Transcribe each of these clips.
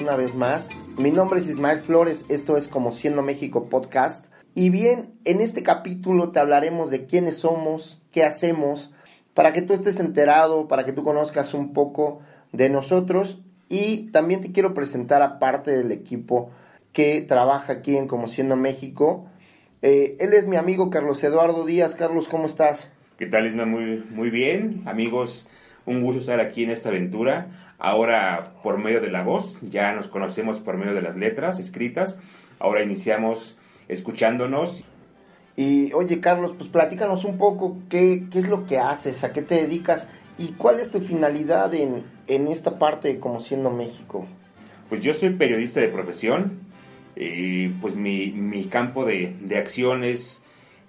una vez más. Mi nombre es Ismael Flores, esto es como Siendo México Podcast. Y bien, en este capítulo te hablaremos de quiénes somos, qué hacemos, para que tú estés enterado, para que tú conozcas un poco de nosotros. Y también te quiero presentar a parte del equipo que trabaja aquí en Como Siendo México. Eh, él es mi amigo Carlos Eduardo Díaz. Carlos, ¿cómo estás? ¿Qué tal, Isma? Muy, muy bien, amigos. Un gusto estar aquí en esta aventura. Ahora por medio de la voz, ya nos conocemos por medio de las letras escritas. Ahora iniciamos escuchándonos. Y oye, Carlos, pues platícanos un poco qué, qué es lo que haces, a qué te dedicas y cuál es tu finalidad en, en esta parte de Como Siendo México. Pues yo soy periodista de profesión. Y pues mi, mi campo de, de acción es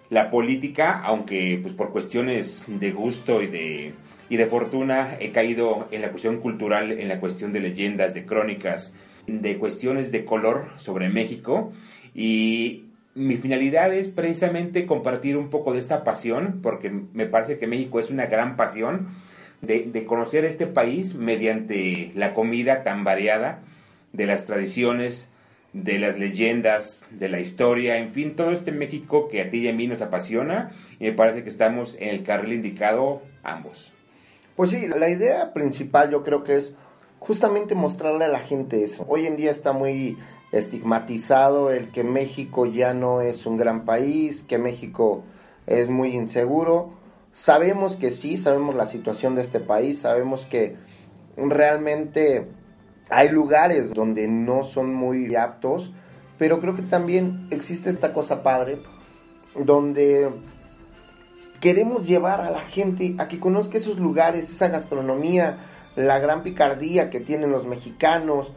la política, aunque pues por cuestiones de gusto y de, y de fortuna he caído en la cuestión cultural, en la cuestión de leyendas, de crónicas, de cuestiones de color sobre México y mi finalidad es precisamente compartir un poco de esta pasión, porque me parece que México es una gran pasión de, conocer este país mediante la comida tan variada, de las tradiciones, de las leyendas, de la historia, en fin, todo este México que a ti y a mí nos apasiona y me parece que estamos en el carril indicado ambos. Pues sí, la idea principal yo creo que es justamente mostrarle a la gente eso. Hoy en día está muy estigmatizado el que México ya no es un gran país, que México es muy inseguro. Sabemos que sí, sabemos la situación de este país, sabemos que realmente hay lugares donde no son muy aptos, pero creo que también existe esta cosa padre donde queremos llevar a la gente a que conozca esos lugares, esa gastronomía, la gran picardía que tienen los mexicanos,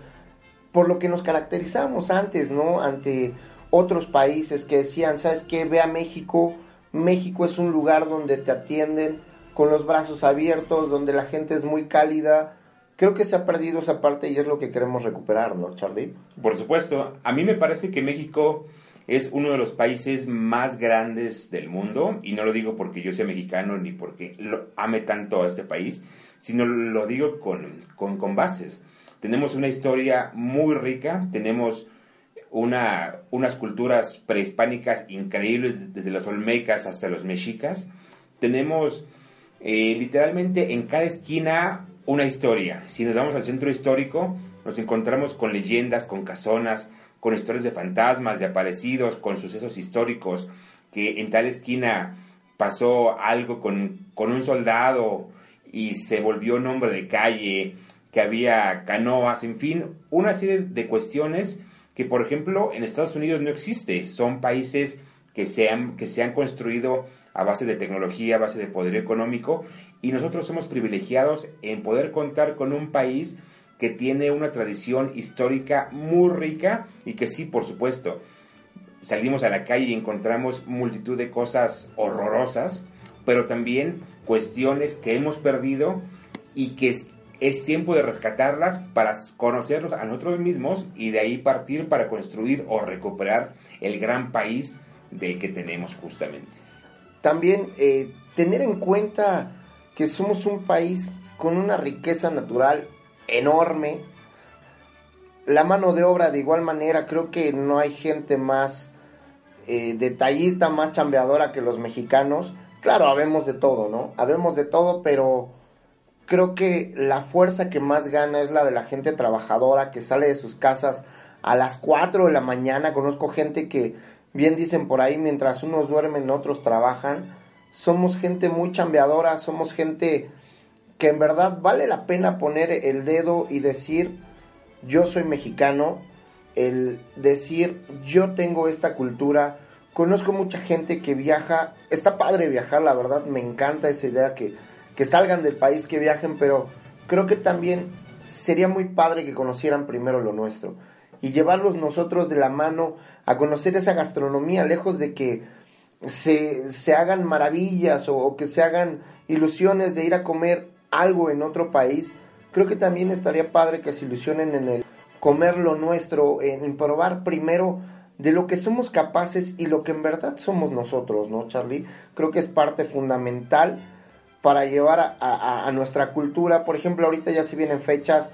por lo que nos caracterizamos antes, ¿no? Ante otros países que decían, ¿sabes qué? Ve a México, México es un lugar donde te atienden con los brazos abiertos, donde la gente es muy cálida, creo que se ha perdido esa parte y es lo que queremos recuperar, ¿no, Charlie? Por supuesto, a mí me parece que México es uno de los países más grandes del mundo, y no lo digo porque yo sea mexicano ni porque lo ame tanto a este país, sino lo digo con, con, bases. Tenemos una historia muy rica, tenemos una, unas culturas prehispánicas increíbles, desde los olmecas hasta los mexicas. Tenemos eh, literalmente en cada esquina una historia. Si nos vamos al centro histórico, nos encontramos con leyendas, con casonas, con historias de fantasmas, de aparecidos, con sucesos históricos, que en tal esquina pasó algo con, con un soldado y se volvió nombre de calle, que había canoas, en fin, una serie de cuestiones que, por ejemplo, en Estados Unidos no existe. Son países que se han, que se han construido a base de tecnología, a base de poder económico, y nosotros somos privilegiados en poder contar con un país que tiene una tradición histórica muy rica y que sí, por supuesto, salimos a la calle y encontramos multitud de cosas horrorosas, pero también cuestiones que hemos perdido y que es, es tiempo de rescatarlas para conocerlos a nosotros mismos y de ahí partir para construir o recuperar el gran país del que tenemos justamente. También eh, tener en cuenta que somos un país con una riqueza natural enorme. La mano de obra de igual manera, creo que no hay gente más eh, detallista, más chambeadora que los mexicanos. Claro, habemos de todo, ¿no? Habemos de todo, pero creo que la fuerza que más gana es la de la gente trabajadora que sale de sus casas a las 4 de la mañana. Conozco gente que, bien dicen por ahí, mientras unos duermen, otros trabajan. Somos gente muy chambeadora, somos gente que en verdad vale la pena poner el dedo y decir, yo soy mexicano, el decir, yo tengo esta cultura. Conozco mucha gente que viaja, está padre viajar, la verdad, me encanta esa idea que, que salgan del país, que viajen, pero creo que también sería muy padre que conocieran primero lo nuestro y llevarlos nosotros de la mano a conocer esa gastronomía, lejos de que se, se hagan maravillas o, o, que se hagan ilusiones de ir a comer algo en otro país, creo que también estaría padre que se ilusionen en el comer lo nuestro, en probar primero de lo que somos capaces y lo que en verdad somos nosotros, ¿no, Charlie? Creo que es parte fundamental para llevar a, a, a nuestra cultura. Por ejemplo, ahorita ya se vienen fechas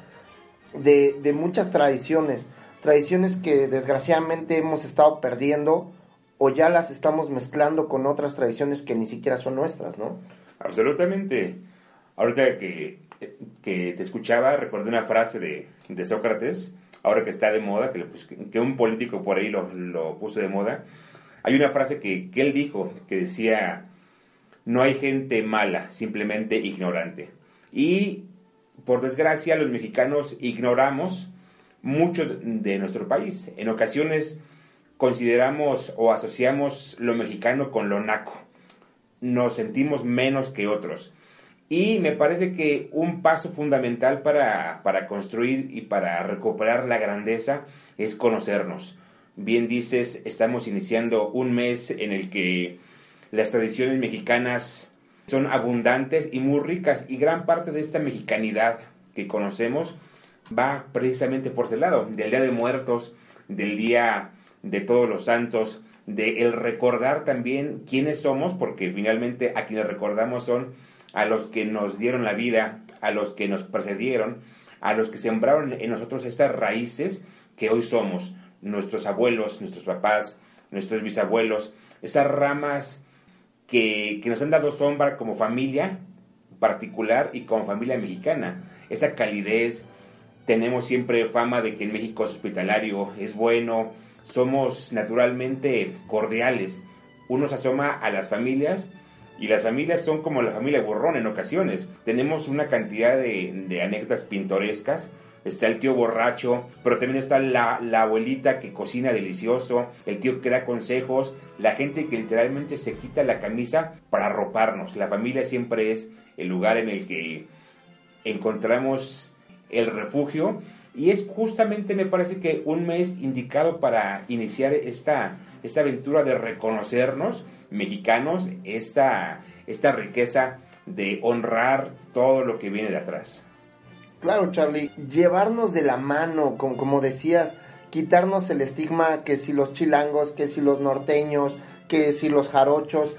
de, de muchas tradiciones, tradiciones que desgraciadamente hemos estado perdiendo o ya las estamos mezclando con otras tradiciones que ni siquiera son nuestras, ¿no? Absolutamente. Ahorita que, que te escuchaba, recordé una frase de, de Sócrates, ahora que está de moda, que, pues, que un político por ahí lo, lo, puso de moda. Hay una frase que, que él dijo que decía, no hay gente mala, simplemente ignorante. Y por desgracia los mexicanos ignoramos mucho de nuestro país. En ocasiones consideramos o asociamos lo mexicano con lo naco. Nos sentimos menos que otros. Y me parece que un paso fundamental para, para construir y para recuperar la grandeza es conocernos. Bien dices, estamos iniciando un mes en el que las tradiciones mexicanas son abundantes y muy ricas y gran parte de esta mexicanidad que conocemos va precisamente por ese lado, del Día de Muertos, del Día de Todos los Santos, de el recordar también quiénes somos, porque finalmente a quienes recordamos son a los que nos dieron la vida, a los que nos precedieron, a los que sembraron en nosotros estas raíces que hoy somos, nuestros abuelos, nuestros papás, nuestros bisabuelos, esas ramas que, que nos han dado sombra como familia particular y como familia mexicana, esa calidez, tenemos siempre fama de que en México es hospitalario, es bueno, somos naturalmente cordiales. Uno se asoma a las familias y las familias son como la familia Borrón en ocasiones. Tenemos una cantidad de, anécdotas pintorescas. Está el tío borracho, pero también está la, la, abuelita que cocina delicioso, el tío que da consejos, la gente que literalmente se quita la camisa para arroparnos. La familia siempre es el lugar en el que encontramos el refugio y es justamente me parece que un mes indicado para iniciar esta, esta aventura de reconocernos mexicanos, esta, esta riqueza de honrar todo lo que viene de atrás. Claro, Charlie, llevarnos de la mano, como, como decías, quitarnos el estigma que si los chilangos, que si los norteños, que si los jarochos,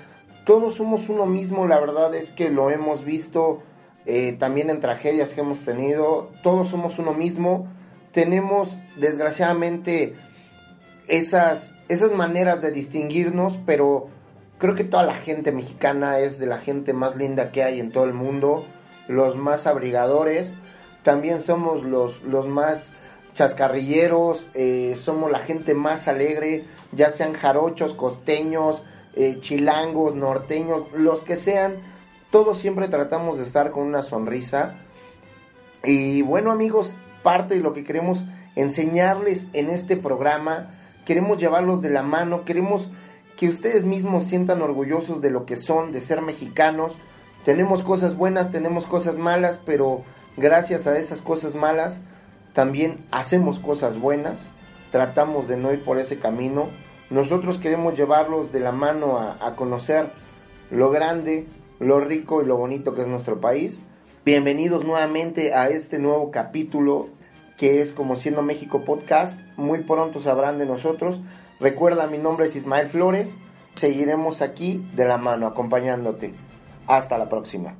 todos somos uno mismo, la verdad es que lo hemos visto eh, también en tragedias que hemos tenido, todos somos uno mismo, tenemos desgraciadamente esas, esas maneras de distinguirnos, pero creo que toda la gente mexicana es de la gente más linda que hay en todo el mundo, los más abrigadores, también somos los, los más chascarrilleros, eh, somos la gente más alegre, ya sean jarochos, costeños, eh, chilangos, norteños, los que sean, todos siempre tratamos de estar con una sonrisa. Y bueno amigos, parte de lo que queremos enseñarles en este programa, queremos llevarlos de la mano, queremos que ustedes mismos sientan orgullosos de lo que son, de ser mexicanos. Tenemos cosas buenas, tenemos cosas malas, pero gracias a esas cosas malas también hacemos cosas buenas, tratamos de no ir por ese camino. Nosotros queremos llevarlos de la mano a, a conocer lo grande, lo rico y lo bonito que es nuestro país. Bienvenidos nuevamente a este nuevo capítulo que es como siendo México Podcast. Muy pronto sabrán de nosotros. Recuerda, mi nombre es Ismael Flores. Seguiremos aquí de la mano, acompañándote. Hasta la próxima.